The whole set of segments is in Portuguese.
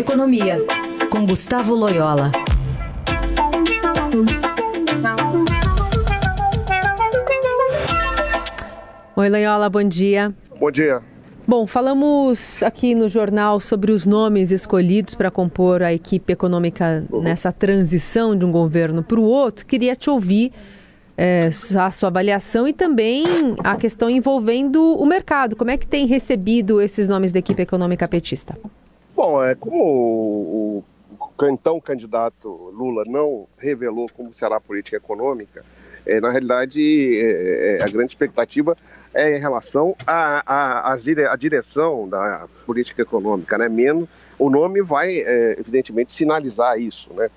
Economia, com Gustavo Loyola. Oi, Loyola, bom dia. Bom dia. Bom, falamos aqui no jornal sobre os nomes escolhidos para compor a equipe econômica uhum. nessa transição de um governo para o outro. Queria te ouvir é, a sua avaliação e também a questão envolvendo o mercado. Como é que tem recebido esses nomes da equipe econômica petista? Bom, é como o, o então candidato Lula não revelou como será a política econômica, é, na realidade é, é a grande expectativa é em relação à dire, direção da política econômica, né? Menos, o nome vai, é, evidentemente, sinalizar isso, né?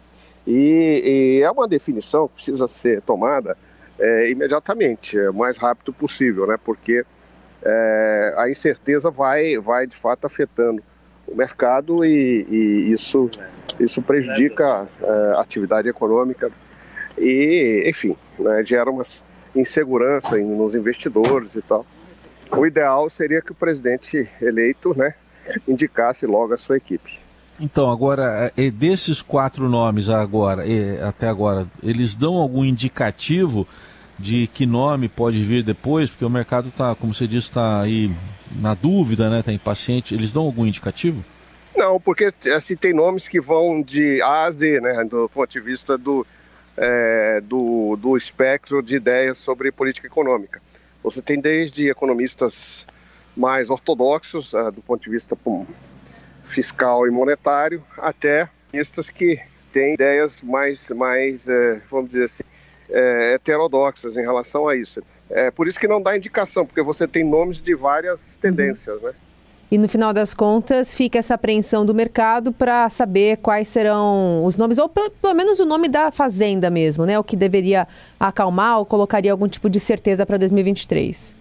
E, e, é uma definição que precisa ser tomada é, imediatamente, é, o mais rápido possível, né? Porque a incerteza vai, vai de fato afetando o mercado e, e isso, isso prejudica é, a atividade econômica e, enfim, né, gera uma insegurança nos investidores e tal. O ideal seria que o presidente eleito né, indicasse logo a sua equipe. Então, agora, é, desses quatro nomes agora, até agora, eles dão algum indicativo de que nome pode vir depois? Porque o mercado está, como você disse, está aí na dúvida, né? Está impaciente. Eles dão algum indicativo? Não, porque assim, tem nomes que vão de A a Z, né? Do ponto de vista do, é, do, do espectro de ideias sobre política econômica. Você tem desde economistas mais ortodoxos, uh, do ponto de vista fiscal e monetário, até economistas que têm ideias mais, mais uh, vamos dizer assim, uh, heterodoxas em relação a isso. É por isso que não dá indicação, porque você tem nomes de várias tendências, né? E no final das contas, fica essa apreensão do mercado para saber quais serão os nomes, ou pelo, pelo, menos o nome da fazenda mesmo, né? O que deveria acalmar ou colocaria algum tipo de certeza para 2023.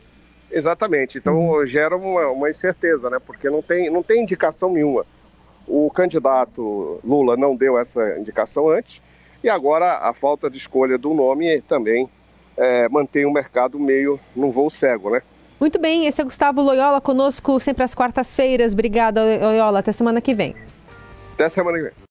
Exatamente. Então uhum. gera uma, uma, incerteza, né? Porque não tem, não tem indicação nenhuma. O candidato Lula não deu essa indicação antes, e agora a falta de escolha do nome também é, mantém o mercado meio num voo cego, né? Muito bem, esse é Gustavo Loyola conosco sempre às quartas-feiras. Obrigada, Loyola. Até semana que vem. Até semana que vem.